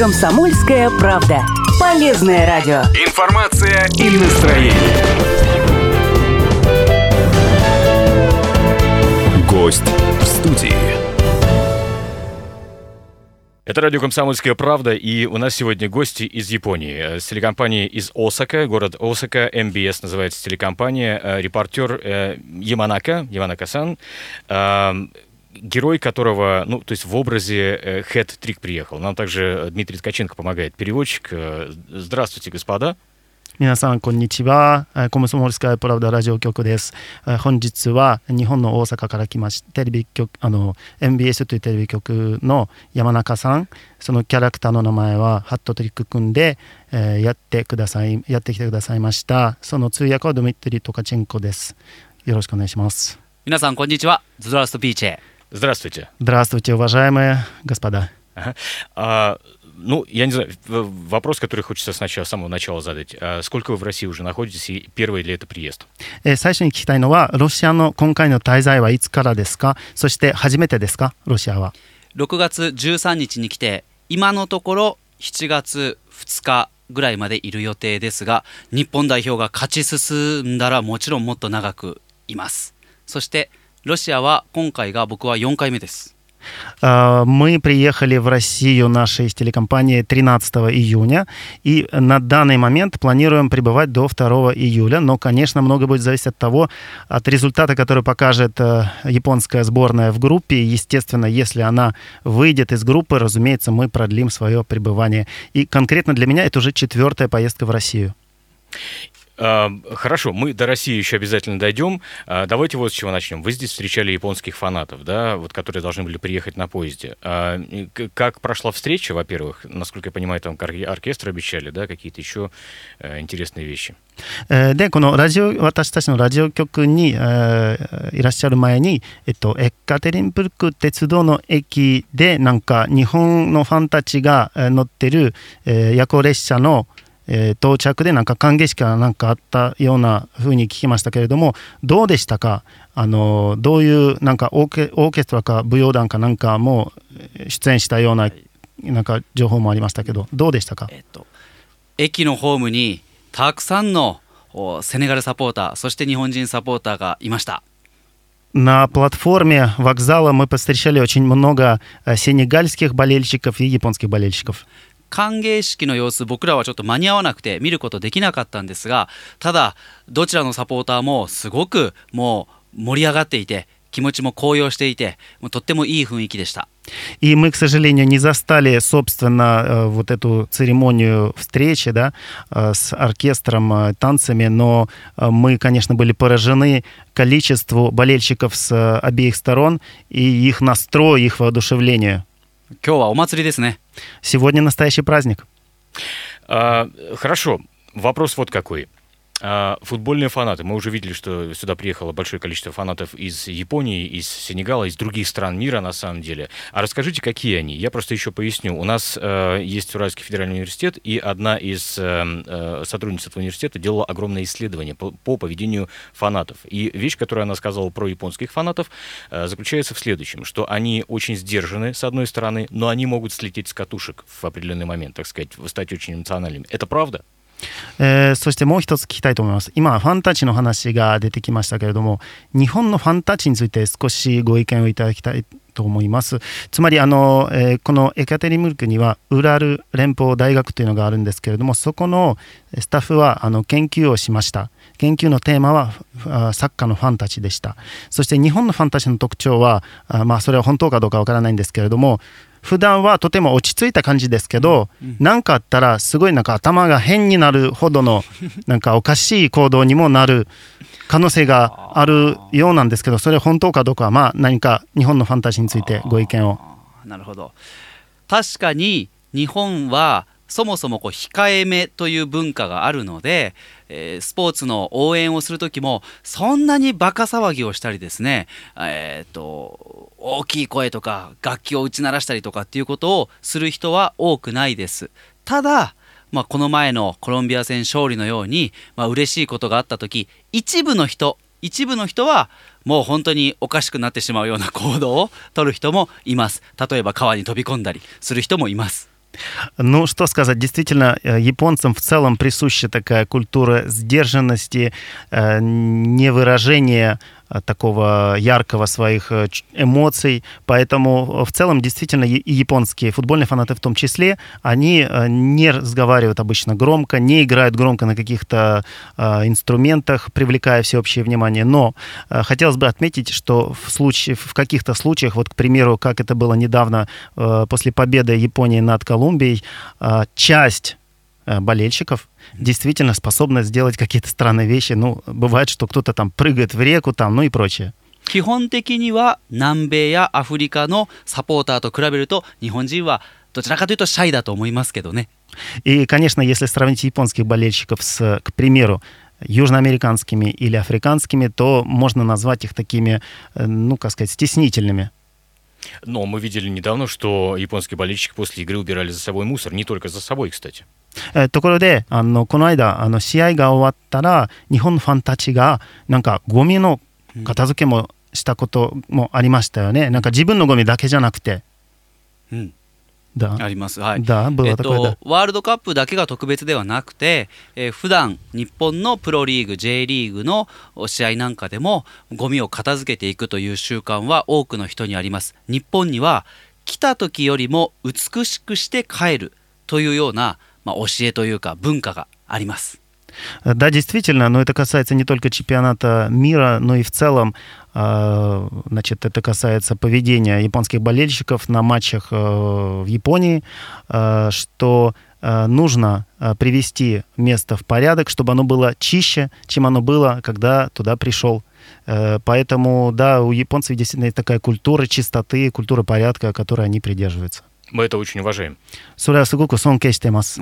Комсомольская правда. Полезное радио. Информация и настроение. Гость в студии. Это радио «Комсомольская правда», и у нас сегодня гости из Японии. С телекомпании из Осака, город Осака, МБС называется телекомпания, э, репортер э, Яманака, Яманака-сан, э, герой которого, ну, то есть в образе Хэт Трик приехал. Нам также Дмитрий Ткаченко помогает, переводчик. Здравствуйте, господа. 皆さんこんにちはコムソモルスカイプラウダラジオ局です本日は日本の大阪から来ましテレビ局あの MBS というテレビ局の山中さんそのキャラクターの名前はハットトリック君で、えー、やってくださいやってきてくださいましたその通訳はドミトリー・トカチェンコですよろしくお願いします皆さんこんにちはズドラストピーチェ Здравствуйте. Здравствуйте, уважаемые господа. А, ну, я не знаю, вопрос, который хочется сначала, с самого начала задать. А сколько вы в России уже находитесь и первый ли это приезд? えー、最初に聞きたいのは、ロシアの今回の滞在はいつからですかそして初めてですかロシアは。6月13日に来て、今のところ7月2日ぐらいまでいる予定ですが、日本代表が勝ち進んだらもちろんもっと長くいます。そして、 ロシアは今回が僕は4回目です。Мы приехали в Россию нашей телекомпании 13 июня, и на данный момент планируем пребывать до 2 июля, но, конечно, много будет зависеть от того, от результата, который покажет японская сборная в группе. Естественно, если она выйдет из группы, разумеется, мы продлим свое пребывание. И конкретно для меня это уже четвертая поездка в Россию. Хорошо, мы до России еще обязательно дойдем. А, давайте вот с чего начнем. Вы здесь встречали японских фанатов, да, вот которые должны были приехать на поезде. А, как прошла встреча, во-первых, насколько я понимаю, там оркестр обещали, да, какие-то еще э, интересные вещи. でこのラジオ私たちのラジオ局に、えー、いらっしゃる前に、えっと、エッカテリンブルク鉄道の駅でなんか日本のファンたちが乗ってる、えー、夜行列車の、 えー、到着でなんか歓迎式がなんかあったようなふうに聞きましたけれどもどうでしたかあのどういうなんかオーケオーケストラか舞踊団かなんかも出演したようななんか情報もありましたけどどうでしたか、えっと、駅のホームにたくさんのセネガルサポーターそして日本人サポーターがいました。На платформе вокзала мы повстречали очень много сенегальских болельщиков и японских болельщиков. 歓迎式の様子僕らはちょっと間に合わなくて見ることできなかったんですがただどちらのサポーターもすごくもう盛り上がっていて気持ちも高揚していてとってもいい雰囲気でした。И мы, к сожалению, не застали, собственно, вот эту церемонию встречи да, с оркестром, танцами, но мы, конечно, были поражены количеству болельщиков с обеих сторон и их настрой, их воодушевлению. 今日はお祭りですね。 Сегодня настоящий праздник. А, хорошо. Вопрос вот какой. А, футбольные фанаты. Мы уже видели, что сюда приехало большое количество фанатов из Японии, из Сенегала, из других стран мира, на самом деле. А расскажите, какие они? Я просто еще поясню. У нас э, есть Уральский федеральный университет, и одна из э, э, сотрудниц этого университета делала огромное исследование по, по поведению фанатов. И вещь, которую она сказала про японских фанатов, э, заключается в следующем, что они очень сдержаны, с одной стороны, но они могут слететь с катушек в определенный момент, так сказать, стать очень эмоциональными. Это правда? えー、そしてもう一つ聞きたいと思います。今ファンタジーの話が出てきましたけれども日本のファンタジーについて少しご意見をいただきたいと思います。つまりあの、えー、このエカテリムルクにはウラル連邦大学というのがあるんですけれどもそこのスタッフはあの研究をしました。研究のテーマはサッカーのファンタジーでした。そして日本のファンタジーの特徴はあまあそれは本当かどうかわからないんですけれども普段はとても落ち着いた感じですけど何、うん、かあったらすごいなんか頭が変になるほどの なんかおかしい行動にもなる可能性があるようなんですけどそれ本当かどうかはまあ何か日本のファンタジーについてご意見を。なるほど確かに日本はそもそもこう控えめという文化があるので、えー、スポーツの応援をする時もそんなにバカ騒ぎをしたりですね、えーと、大きい声とか楽器を打ち鳴らしたりとかっていうことをする人は多くないです。ただまあ、この前のコロンビア戦勝利のように、まあ嬉しいことがあった時一部の人一部の人はもう本当におかしくなってしまうような行動をとる人もいます例えば川に飛び込んだりする人もいます Ну, что сказать, действительно, э, японцам в целом присуща такая культура сдержанности, э, невыражения такого яркого своих эмоций. Поэтому в целом действительно и японские футбольные фанаты в том числе, они не разговаривают обычно громко, не играют громко на каких-то инструментах, привлекая всеобщее внимание. Но хотелось бы отметить, что в, случае, в каких-то случаях, вот, к примеру, как это было недавно после победы Японии над Колумбией, часть болельщиков действительно способна сделать какие-то странные вещи. Ну, бывает, что кто-то там прыгает в реку, там, ну и прочее. 基本的には南米やアフリカのサポーターと比べると日本人はどちらかというとシャイだと思いますけどね。И, конечно, если сравнить японских болельщиков с, к примеру, южноамериканскими или африканскими, то можно назвать их такими, ну, как сказать, стеснительными. Но мы видели недавно, что японские болельщики после игры убирали за собой мусор. Не только за собой, кстати. えー、ところであのこの間あの試合が終わったら日本のファンたちがなんかゴミの片付けもしたこともありましたよね、うん、なんか自分のゴミだけじゃなくて。うん。だ。あります、はい、だ。えっと、ワールドカップだけが特別ではなくて、えー、普段日本のプロリーグ J リーグの試合なんかでもゴミを片付けていくという習慣は多くの人にあります。日本には来た時よりも美しくして帰るというようなまあ、教えというか文化があります。Да, действительно, но это касается не только чемпионата мира, но и в целом, значит, это касается поведения японских болельщиков на матчах в Японии, что нужно привести место в порядок, чтобы оно было чище, чем оно было, когда туда пришел. Поэтому, да, у японцев действительно есть такая культура чистоты, культура порядка, которой они придерживаются. Мы это очень уважаем. それはすごく尊敬してます。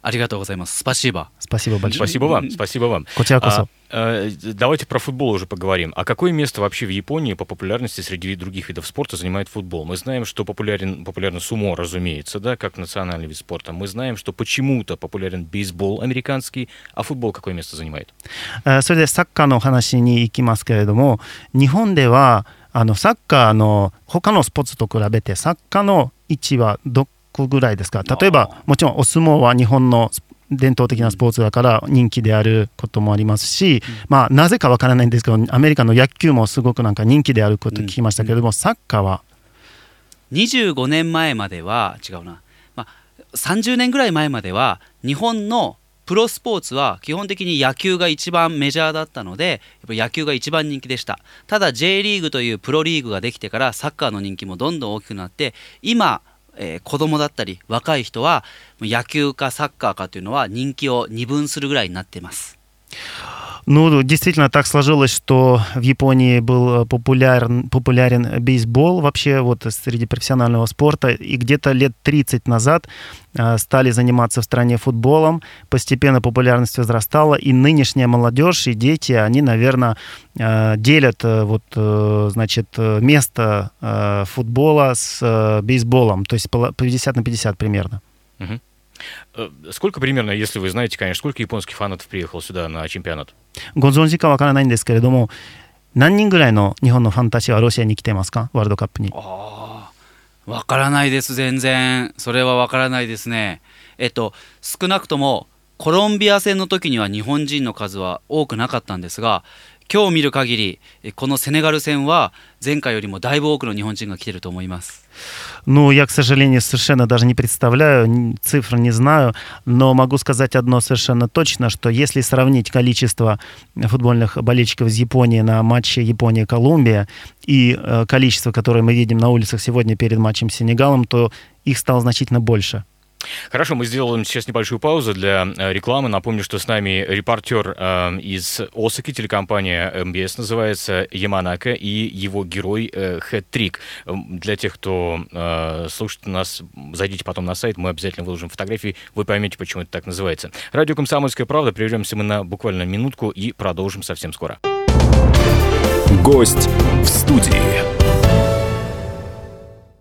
ありがとうございます。Спасибо. Спасибо большое. Спасибо вам. Спасибо вам. こちらこそ。А, давайте про футбол уже поговорим. А какое место вообще в Японии по популярности среди других видов спорта занимает футбол? Мы знаем, что популярен, популярно сумо, разумеется, да, как национальный вид спорта. Мы знаем, что почему-то популярен бейсбол американский, а футбол какое место занимает? それでサッカーの話に行きますけれども、日本ではあのサッカーの他のスポーツと比べてサッカーの 位置はどこぐらいですか？例えばもちろんお相撲は日本の伝統的なスポーツだから人気であることもありますし、まあ、なぜかわからないんですけどアメリカの野球もすごくなんか人気であること聞きましたけれども、サッカーは？25年前までは違うな、まあ、30年ぐらい前までは日本のプロスポーツは基本的に野球が一番メジャーだったのでやっぱ野球が一番人気でしたただ J リーグというプロリーグができてからサッカーの人気もどんどん大きくなって今えー、子供だったり若い人は野球かサッカーかというのは人気を二分するぐらいになっています。Ну, действительно так сложилось, что в Японии был популярен, популярен бейсбол вообще вот среди профессионального спорта, и где-то лет 30 назад э, стали заниматься в стране футболом, постепенно популярность возрастала, и нынешняя молодежь и дети, они, наверное, э, делят э, вот, значит, место футбола с бейсболом, то есть 50 на 50 примерно. Угу. Сколько примерно, если вы знаете, конечно, сколько японских фанатов приехало сюда на чемпионат? ご存知かわからないんですけれども、何人ぐらいの日本のファンたちはロシアに来てますか、ワールドカップに。ああ、わからないです、全然。それはわからないですね。えっと、少なくともコロンビア戦の時には日本人の数は多くなかったんですが、 今日見る限りこのセネガル戦は前回よりもだいぶ多くの日本人が来てると思います。Ну, я, к сожалению, совершенно даже не представляю, цифр не знаю, но могу сказать одно совершенно точно, что если сравнить количество футбольных болельщиков из Японии на матче Япония-Колумбия и э, количество, которое мы видим на улицах сегодня перед матчем с Сенегалом, то их стало значительно больше. Хорошо, мы сделаем сейчас небольшую паузу для э, рекламы. Напомню, что с нами репортер э, из Осаки, телекомпания МБС называется Яманака, и его герой э, Хэт-Трик. Для тех, кто э, слушает нас, зайдите потом на сайт, мы обязательно выложим фотографии, вы поймете, почему это так называется. Радио «Комсомольская правда», прервемся мы на буквально минутку и продолжим совсем скоро. Гость в студии.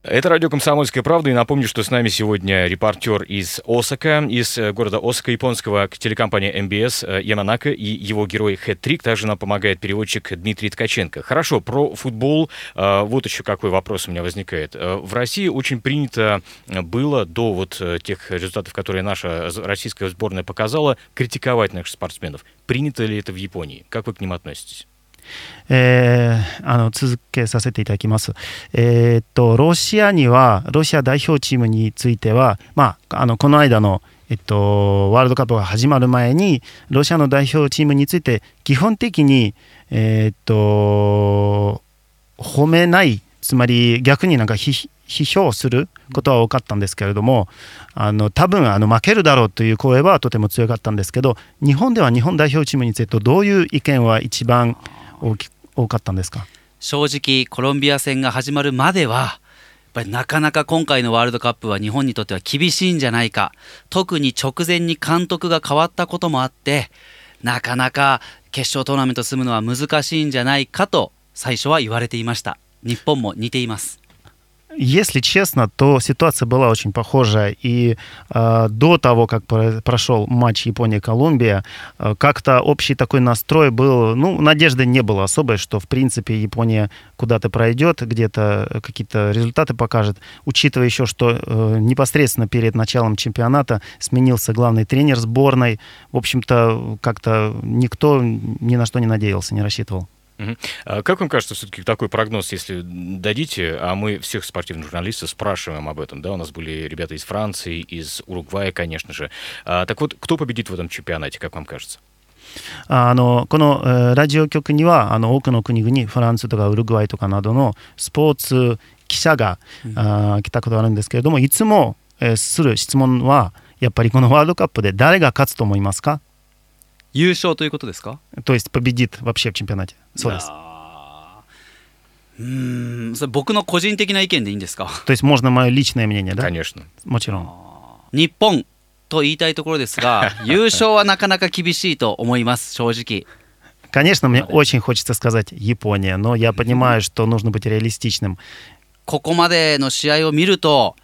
Это радио «Комсомольская правда». И напомню, что с нами сегодня репортер из Осака, из э, города Осака, японского телекомпания МБС э, Яманака и его герой Хэт-Трик. Также нам помогает переводчик Дмитрий Ткаченко. Хорошо, про футбол. Э, вот еще какой вопрос у меня возникает. В России очень принято было до вот тех результатов, которые наша российская сборная показала, критиковать наших спортсменов. Принято ли это в Японии? Как вы к ним относитесь? えー、あの続けさせていただきます。えー、っとロシアにはロシア代表チームについては、まあ、あのこの間の、えっと、ワールドカップが始まる前にロシアの代表チームについて基本的に、えー、と褒めないつまり逆になんか批評することは多かったんですけれどもあの多分あの負けるだろうという声はとても強かったんですけど日本では日本代表チームについてどういう意見は一番大き多かったんですか？正直コロンビア戦が始まるまではやっぱりなかなか今回のワールドカップは日本にとっては厳しいんじゃないか。特に直前に監督が変わったこともあってなかなか決勝トーナメント進むのは難しいんじゃないかと最初は言われていました。日本も似ています。Если честно, то ситуация была очень похожая. И э, до того, как прошел матч Япония-Колумбия, э, как-то общий такой настрой был, ну, надежды не было особой, что, в принципе, Япония куда-то пройдет, где-то какие-то результаты покажет. Учитывая еще, что э, непосредственно перед началом чемпионата сменился главный тренер сборной, в общем-то, как-то никто ни на что не надеялся, не рассчитывал. А как вам кажется, все-таки такой прогноз, если дадите, а мы всех спортивных журналистов спрашиваем об этом, да, у нас были ребята из Франции, из Уругвая, конечно же. А, так вот, кто победит в этом чемпионате, как вам кажется? あのこの、えー、ラジオ局にはあの多くの国々フランスとかウルグアイとかなどのスポーツ記者が、うん、あ来たことがあるんですけれどもいつも、えー、する質問はやっぱりこのワールドカップで誰が勝つと思いますか優勝ということですか То есть победит вообще в чемпионате. そうです。うんそれ僕の個人的な意見でいいんですか То есть можно мое личное мнение, да? Конечно. もちろん。日本と言いたいところですが優勝はなかなか厳しいと思います正直。Конечно, мне очень хочется сказать Япония, но я понимаю, что нужно быть реалистичным. ここまでの試合を見ると、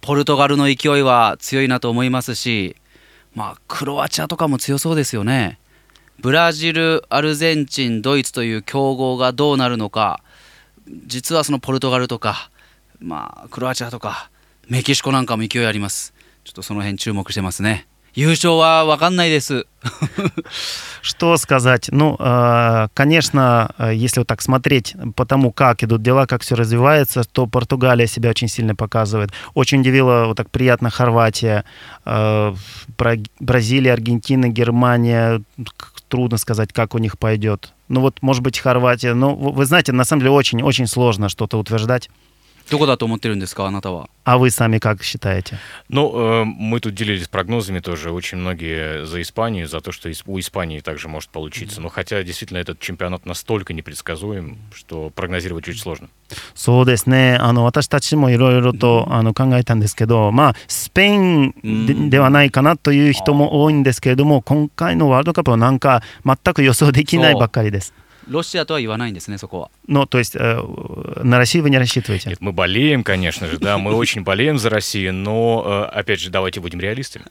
ポルトガルの勢いは強いなと思いますし、まあ、クロアチアとかも強そうですよね。 ブラジル、アルゼンチン、ドイツという強豪がどうなるのか、実はそのポルトガルとか、まあ、クロアチアとか、メキシコなんかも勢いあります。ちょっとその辺注目してますね。優勝は分かんないです。Что сказать? Ну, а, конечно, если вот так смотреть по тому, как идут дела, как все развивается, то Португалия себя очень сильно показывает. Очень удивила вот так приятно Хорватия, а, Бразилия, Аргентина, Германия. Трудно сказать, как у них пойдет. Ну вот, может быть, Хорватия. Ну, вы знаете, на самом деле очень-очень сложно что-то утверждать. どこだと思ってるんですか、あなたは。А вы сами как считаете? Ну, э, мы тут делились прогнозами тоже. Очень многие за Испанию, за то, что у Испании также может получиться. Mm-hmm. Но хотя действительно этот чемпионат настолько непредсказуем, что прогнозировать очень сложно. そうですねあの私たちもいろいろとあの考えたんですけど、まあ、スペインで,、ではないかなという人も多いんですけれども今回のワールドカップはなんか全く予想できないばっかりです。 ロシアとは言わないんですね、そこは。Ну, то есть э, на Россию вы не рассчитываете? Нет, мы болеем, конечно же, да, мы очень болеем за Россию, но, э, опять же, давайте будем реалистами.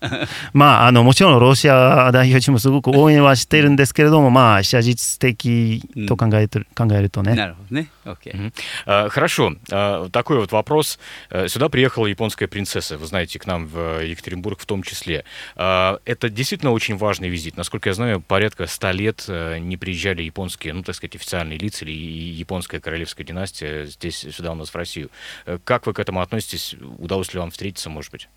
まあ、あの、もちろんロシア代表チームすごく応援はしているんですけれども、まあ、写実的と考える,、考えるとね。なるほどね。Okay. Хорошо. Такой вот вопрос. Сюда приехала японская принцесса, вы знаете, к нам в Екатеринбург в том числе. Это действительно очень важный визит. Насколько я знаю, порядка ста лет не приезжали японские, ну, так сказать, официальные лица или японская королевская династия здесь, сюда у нас в Россию. Как вы к этому относитесь? Удалось ли вам встретиться, может быть?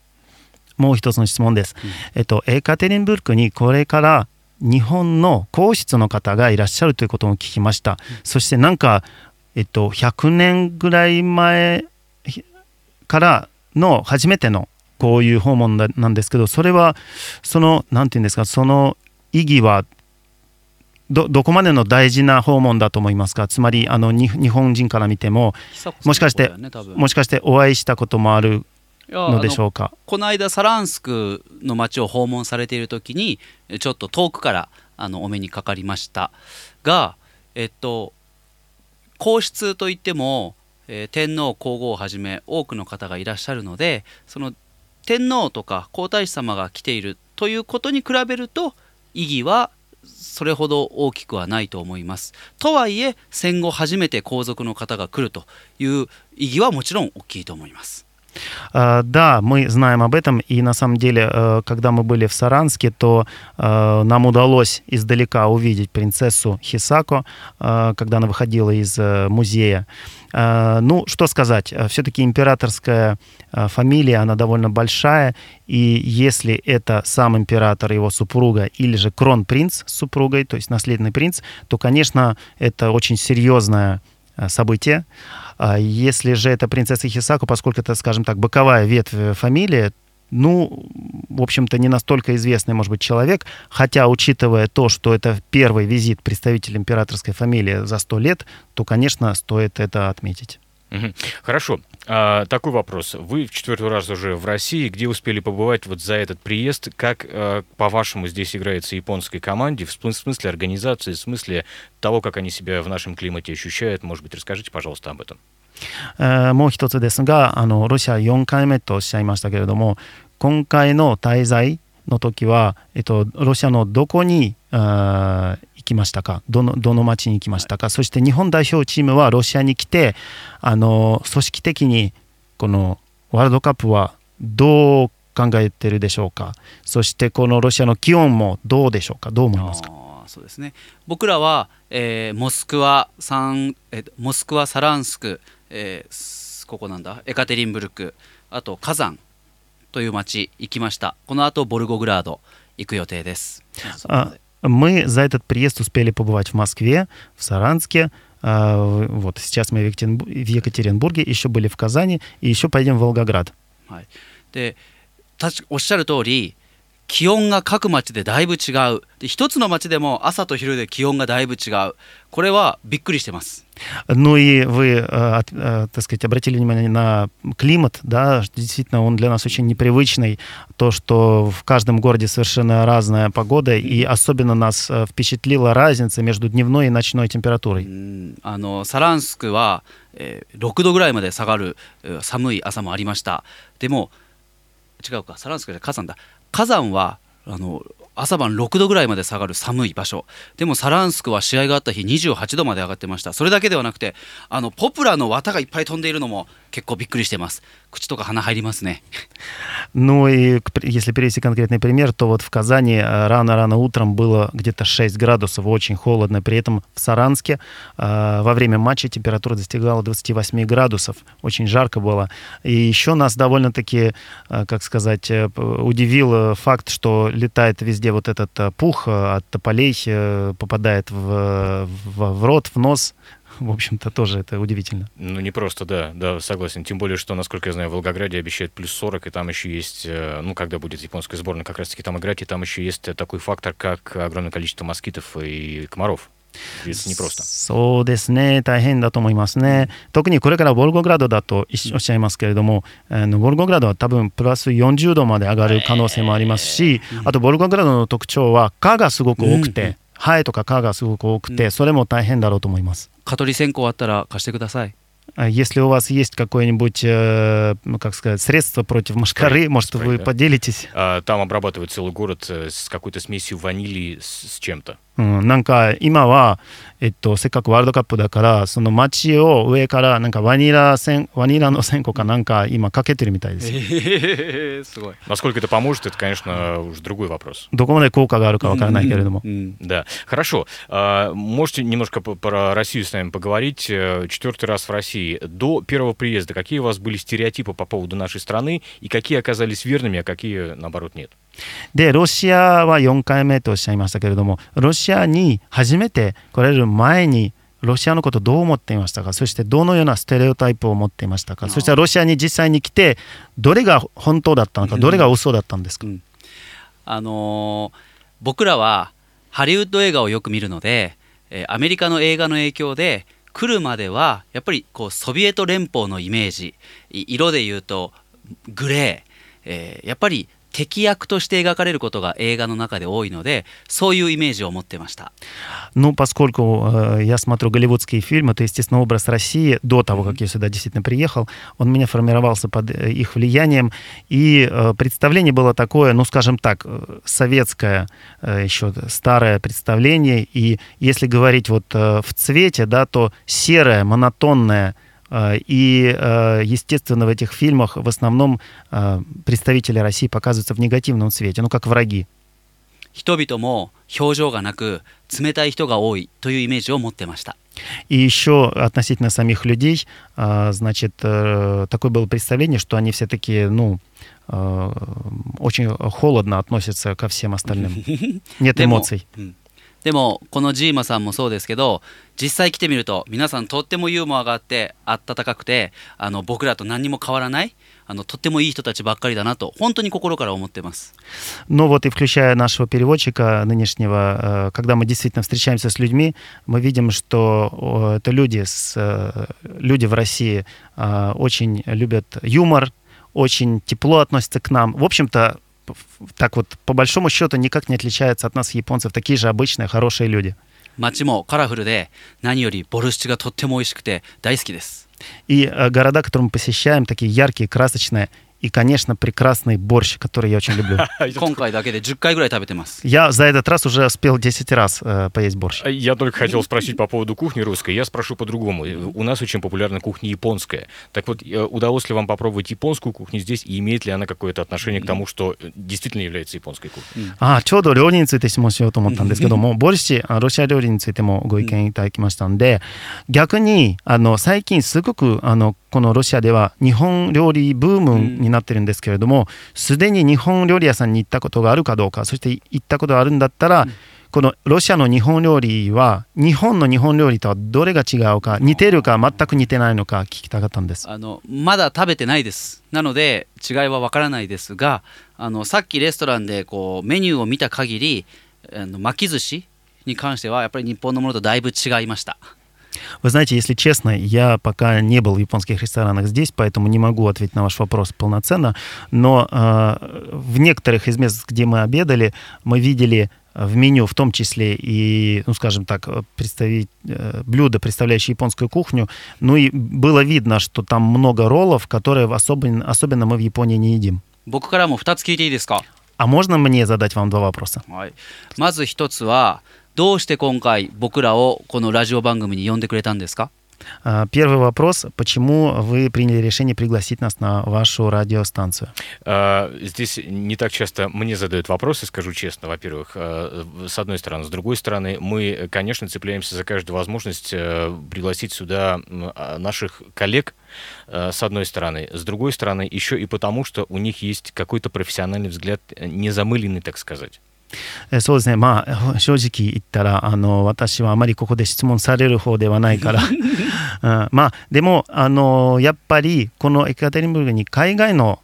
もう一つの質問です。えっと、エカテリンブルクにこれから日本の皇室の方がいらっしゃるということも聞きました。そしてなんか、えっと、100年ぐらい前からの初めてのこういう訪問なんですけど、それは、その、なんていうんですか、その意義は どどこまでの大事な訪問だと思いますか？つまりあの日本人から見てももしかして、もしかしてお会いしたこともあるのでしょうか？この間サランスクの町を訪問されている時にちょっと遠くからあのお目にかかりましたがえっと皇室といってもえー天皇皇后をはじめ多くの方がいらっしゃるのでその天皇とか皇太子様が来ているということに比べると意義はそれほど大きくはないと思います。とはいえ戦後初めて皇族の方が来るという意義はもちろん大きいと思います。А, Да, мы знаем об этом, и на самом деле, э, когда мы были в Саранске, то э, нам удалось издалека увидеть принцессу Хисако, э, когда она выходила из э, музея. Э, Ну, что сказать, все-таки императорская э, фамилия, она довольно большая, и если это сам император, его супруга, или же кронпринц с супругой, то есть наследный принц, то, конечно, это очень серьезное э, событие. А Если же это принцесса Хисако, поскольку это, скажем так, боковая ветвь э, фамилии, ну, в общем-то, не настолько известный, может быть, человек, хотя, учитывая то, что это первый визит представителя императорской фамилии за сто лет, то, конечно, стоит это отметить. Мгм. Хорошо. А, такой вопрос. Вы в четвертый раз уже в России. Где успели побывать вот за этот приезд? Как, э, по-вашему, здесь играется японской команде? В смы- в смысле организации, в смысле того, как они себя в нашем климате ощущают? Может быть, расскажите, пожалуйста, об этом. えーもう一つですがあのロシア4回目とおっしゃいましたけれども今回の滞在 の時は、えっと、ロシアのどこに行きましたか？どのどの町に行きましたか、そして日本代表チームはロシアに来てあの組織的にこのワールドカップはどう考えてるでしょうか？そしてこのロシアの気温もどうでしょうか？どう思いますか？そうですね。僕らは、えーモスクワサン、えーモスクワサランスク、えーすここなんだ？エカテリンブルク。あとカザンという町行きましたこの後ボルゴグラード行く予定ですそこまで Мы за этот приезд успели побывать в Москве, в Саранске, а, вот сейчас мы в Екатеринбу- в Екатеринбурге, еще были в Казани и еще поедем в Волгоград. はい、で確かおっしゃる通り 気温が各町でだいぶ違うで一つの町でも朝と昼で気温がだいぶ違うこれはびっくりしてます Ну и вы, э, от- э, так сказать, обратили внимание на климат, да, что действительно он для нас очень непривычный, то, что в каждом городе совершенно разная погода, и особенно нас э, впечатлила разница между дневной и ночной う температурой. んあのサランスクは、えー6度ぐらいまで下がる、えー寒い朝もありましたでも違うかサランスクじゃない火山だ 火山はあの朝晩6度ぐらいまで下がる寒い場所。でもサランスクは試合があった日28度まで上がってました。それだけではなくてあのポプラの綿がいっぱい飛んでいるのも結構びっくりしてます。口とか鼻入りますね。Ну и если привести конкретный пример, то вот в Казани э, рано-рано утром было где-то 6 градусов, очень холодно. При этом в Саранске э, во время матча температура достигала 28 градусов, очень жарко было. И еще нас довольно-таки, э, как сказать, э, удивил э, факт, что летает везде вот этот пух от тополей, попадает в, в, в рот, в нос В общем-то, тоже это удивительно. Ну, не просто, да, да, согласен. Тем более, что, насколько я знаю, в Волгограде обещают плюс 40, и там еще есть, э, ну, когда будет японская сборная как раз-таки там играть, и там еще есть э, такой фактор, как огромное количество москитов и комаров. И Это непросто. そうですね、大変だと思いますね。特にこれからボルゴグラドだと一緒おっしゃいますけれども、あのボルゴグラドは多分プラス40度まで上がる可能性もありますし、あとボルゴグラドの特徴は蚊がすごく多くて、 ハエとか蚊がすごく多くて、それも大変だろうと思います。蚊取り線香あったら貸してください А Если у вас есть какое-нибудь, э, ну, как сказать, средство против мошкары, может, Спрей, вы да. поделитесь? А, Там обрабатывают целый город э, с какой-то смесью ванили с, с чем-то. うん、なんか今は、えっと、せっかくワールドカップだからその街を上からなんかワニラ線ワニラの線香かなんか今かけてるみたいですよすごい Насколько это поможет, это, конечно, уже другой вопрос. どこまで効果があるかわからないけれども、うん、 Да, хорошо. А, Можете немножко по- про Россию с нами поговорить? Э, Четвертый раз в России. До первого приезда какие у вас были стереотипы по поводу нашей страны и какие оказались верными, а какие, наоборот, нет? でロシアは4回目とおっしゃいましたけれどもロシアに初めて来られる前にロシアのことをどう思っていましたか？そしてどのようなステレオタイプを持っていましたか？そしてロシアに実際に来てどれが本当だったのか？どれが嘘だったんですか、あのー僕らはハリウッド映画をよく見るので、えーアメリカの映画の影響で来るまではやっぱりこうソビエト連邦のイメージ。い色で言うとグレー、えーやっぱり敵役として描かれることが映画の中で多いのでそういうイメージを持ってました。 Ну, поскольку э, я смотрю голливудские фильмы, то, естественно, образ России до того, как я сюда действительно приехал, он у меня формировался под э, их влиянием. И э, представление было такое, ну, скажем так, э, советское, э, еще старое представление. И если говорить вот э, в цвете, да, то серое, монотонное, э, и, э, естественно, в этих фильмах в основном э, представители России показываются в негативном цвете, ну, как враги. 人々も表情がなく冷たい人が多いというイメージを持ってました И еще относительно самих людей, а, значит, э, такое было представление, что они все такие, ну, э, очень холодно относятся ко всем остальным. Нет でも эмоций. うんでもこのジーマさんもそうですけど実際来てみると皆さんとってもユーモアがあってあったかくてあの僕らと何にも変わらないあのとってもいい人たちばっかりだなと本当に心から思ってます。 Но вот и включая нашего переводчика нынешнего, э, когда мы действительно встречаемся с людьми, мы видим, что э, это люди, с, э, люди в России э, очень любят юмор, очень тепло относятся к нам. В общем-то, п- так вот, по большому счету, никак не отличаются от нас, японцев, такие же обычные, хорошие люди. 街もカラフルで何よりボルシチがとっても美味しくて大好きです。 И э, города, которые мы посещаем, такие яркие, красочные. И, конечно, прекрасный борщ, который я очень люблю. 今回だけで10回ぐらい食べてます。 Я за этот раз уже успел 10 раз э, поесть борщ. Я только хотел спросить по поводу кухни русской. Я спрошу по-другому. У нас очень популярна кухня японская. Так вот, э, удалось ли вам попробовать японскую кухню здесь, и имеет ли она какое-то отношение к тому, что э, действительно является японской кухней? あちょうど料理について質問しようと思ったんですけども、ボルシあロシア料理についてもご意見いただきましたんで、逆にあの最近すごくあのこのロシアでは日本料理ブームに なってるんですけれども、すでに日本料理屋さんに行ったことがあるかどうか、そして行ったことがあるんだったら、このロシアの日本料理は日本の日本料理とはどれが違うか似てるか全く似てないのか聞きたかったんです。あのまだ食べてないです。なので違いはわからないですがあのさっきレストランでこうメニューを見た限りあの巻き寿司に関してはやっぱり日本のものとだいぶ違いました Вы знаете, если честно, я пока не был в японских ресторанах здесь, поэтому не могу ответить на ваш вопрос полноценно. Но э, в некоторых из мест, где мы обедали, мы видели в меню в том числе и, ну, скажем так, представить, э, блюда, представляющие японскую кухню. Ну и было видно, что там много роллов, которые в особенно, особенно мы в Японии не едим. 僕からも2つ聞いていいですか、 А можно мне задать вам два вопроса? はい、まず1つは どうして今回僕らをこのラジオ番組に呼んでくれたんですか А, Первый вопрос. Почему вы приняли решение пригласить нас на вашу радиостанцию? А, Здесь не так часто мне задают вопросы, скажу честно, во-первых, а, с одной стороны. С другой стороны, мы, конечно, цепляемся за каждую возможность э, пригласить сюда м, а, наших коллег, э, с одной стороны. С другой стороны, еще и потому, что у них есть какой-то профессиональный взгляд, э, незамыленный, так сказать. えそうですね、まあ、正直言ったら、あの私はあまりここで質問される方ではないから、うん。まあ、でもあの、やっぱりこのエカテリンブルクに海外の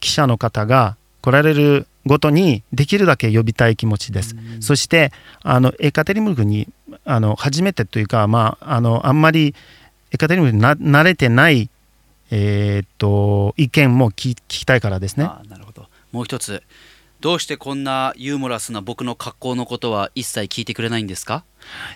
記者の方が来られるごとに、できるだけ呼びたい気持ちです。そしてあの、エカテリンブルクにあの初めてというか、まあ、あのあんまりエカテリンブルクにな慣れてない、えーっと意見も聞聞きたいからですね。あなるほど。もう一つどうしてこんなユーモラスな僕の格好のことは一切聞いてくれないんですか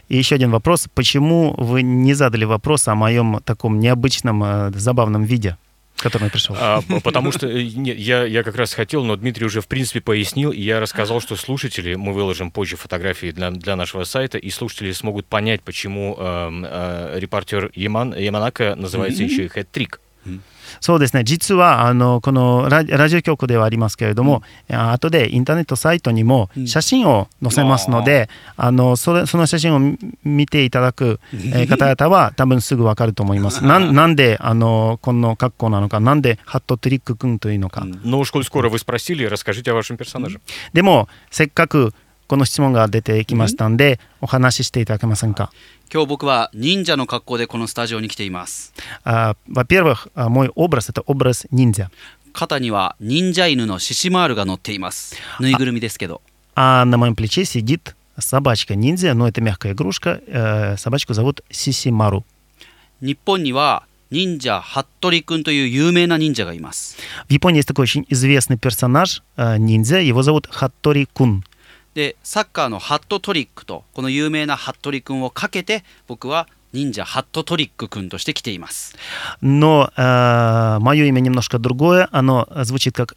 И еще один вопрос. Почему вы не задали вопрос о моем таком необычном, э, забавном виде, в котором я пришел? А, п- потому что э, не, я, я как раз хотел, но Дмитрий уже в принципе пояснил, и я рассказал, что слушатели, мы выложим позже фотографии для, для нашего сайта, и слушатели смогут понять, почему эм, э, репортер Яман, Яманака называется еще и хэт-трик. そうですね。実はあのこのラジオ局ではありますけれども、うん、後でインターネットサイトにも写真を載せますので、うん、あのそれその写真を見ていただく方々は多分すぐ分かると思います。ななんであのこの格好なのかなんでハットトリック君というのか。でもせっかくこの質問が出てきましたんで、お話ししていただけませんか。今日僕は忍者の格好でこのスタジオに来ています А, Во-первых, а, мой образ это образ ниндзя. 肩には忍者犬のシシマールが乗っていますぬいぐるみですけど А на моем плече сидит собачка ниндзя, но это мягкая игрушка. э, Собачку зовут Сисимару. 日本には 忍者ハットリくんという有名な忍者がいます。 В Японии есть такой очень известный персонаж, э, ниндзя, его зовут Хаттори Кун. でサッカーのハットトリックとこの有名なハットリくんをかけて僕は忍者ハットトリックくんとして来ています。 Но мое имя немножко другое, оно звучит как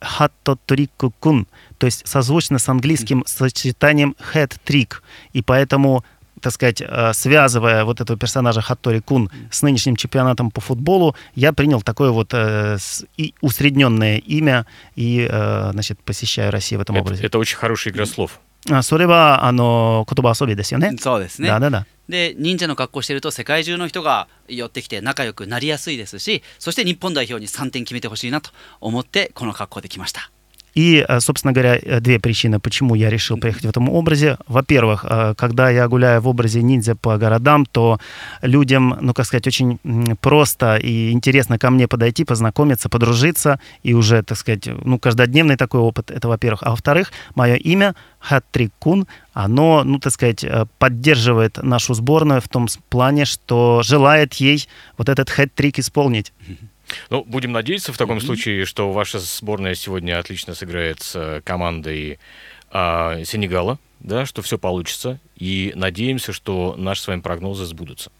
Хаттотрик Кун, то есть созвучно с английским сочетанием head trick, и поэтому так сказать, э, связывая вот этого персонажа Хаттори Кун с нынешним чемпионатом по футболу, я принял такое вот э, с- и усредненное имя и, э, значит, посещаю Россию в этом Это, образе. это очень хорошая игра слов. あそれはあの言葉遊びですよね。そうですね。だだだ。で忍者の格好してると世界中の人が寄ってきて仲良くなりやすいですしそして日本代表に3点決めてほしいなと思ってこの格好で来ました。 И, э, собственно говоря, э, две причины, почему я решил приехать в этом образе. Во-первых, э, когда я гуляю в образе ниндзя по городам, то людям, ну, как сказать, очень просто и интересно ко мне подойти, познакомиться, подружиться. И уже, так сказать, ну, каждодневный такой опыт, это во-первых. А во-вторых, мое имя Хаттрик Кун, оно, ну, так сказать, поддерживает нашу сборную в том плане, что желает ей вот этот хэт-трик исполнить. Ну, будем надеяться в таком случае, что ваша сборная сегодня отлично сыграет с э, командой а, Сенегала, да, что все получится. И надеемся, что наши с вами прогнозы сбудутся.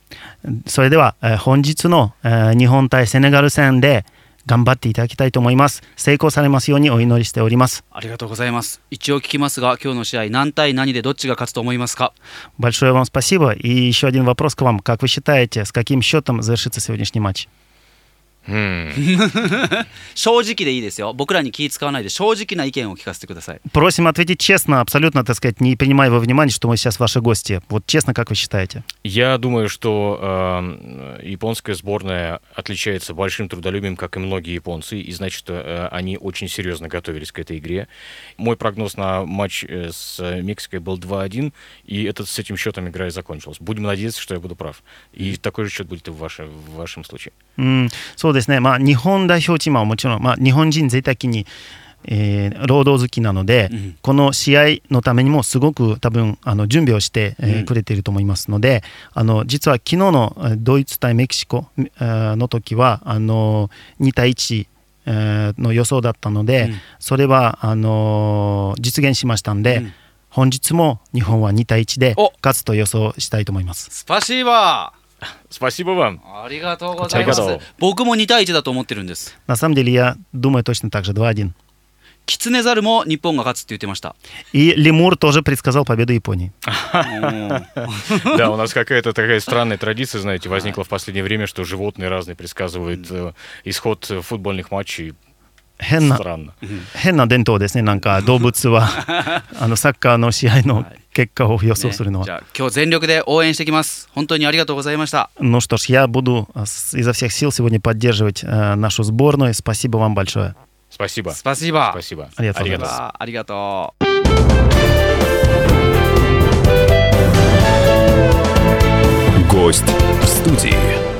それでは、えー本日の、えー日本対セネガル戦で頑張っていただきたいと思います。成功されますようにお祈りしております。ありがとうございます。一応聞きますが今日の試合何対何でどっちが勝つと思いますか Большое вам спасибо. И еще один вопрос к вам. Как вы считаете, с каким счетом завершится сегодняшний матч? うん。正直でいいですよ。僕らに気使わないで正直な意見を聞かせてください。 Просим ответить честно, абсолютно, так сказать, не принимая во внимание, что мы сейчас ваши гости. Вот честно, как вы считаете? Я думаю, что э, японская сборная отличается большим трудолюбием, как и многие японцы, и значит, э, они очень серьезно готовились к этой игре. Мой прогноз на матч э, с Мексикой был 2-1, и этот, с этим счетом игра и закончилась. Будем надеяться, что я буду прав. И такой же счет будет и в, ваше, в вашем случае. うん、 そうですね、まあ、日本代表チームはもちろん、まあ、日本人全体的に、えー労働好きなので、うん。この試合のためにもすごく多分あの準備をして、えーうん。くれていると思いますのであの実は昨日のえードイツ対メキシコえーの時はあの2対1えーの予想だったので、うん。それはあの実現しましたんで、うん。本日も日本は2対1でお。勝つと予想したいと思います。スパシーバ Спасибо вам. ーありがとうございますありがとう。僕も2対1だと思ってるんです。 На самом деле я думаю точно так же 2-1. キツネザルも日本が勝つって言ってました。 И Лемур тоже предсказал победу Японии. うん Да, у нас какая-то такая странная традиция, знаете, возникла в последнее время, что животные разные предсказывают э, исход э, футбольных матчей. 変な変な伝統ですねなんか動物はあのサッカーの試合の結果を予想するのは、ね、今日全力で応援してきます本当にありがとうございました Ну что ж, я буду изо всех сил сегодня поддерживать нашу сборную. Спасибо вам большое. Спасибо. Спасибо. Спасибо. ありがとうございます。ありがとう。Гость в студии.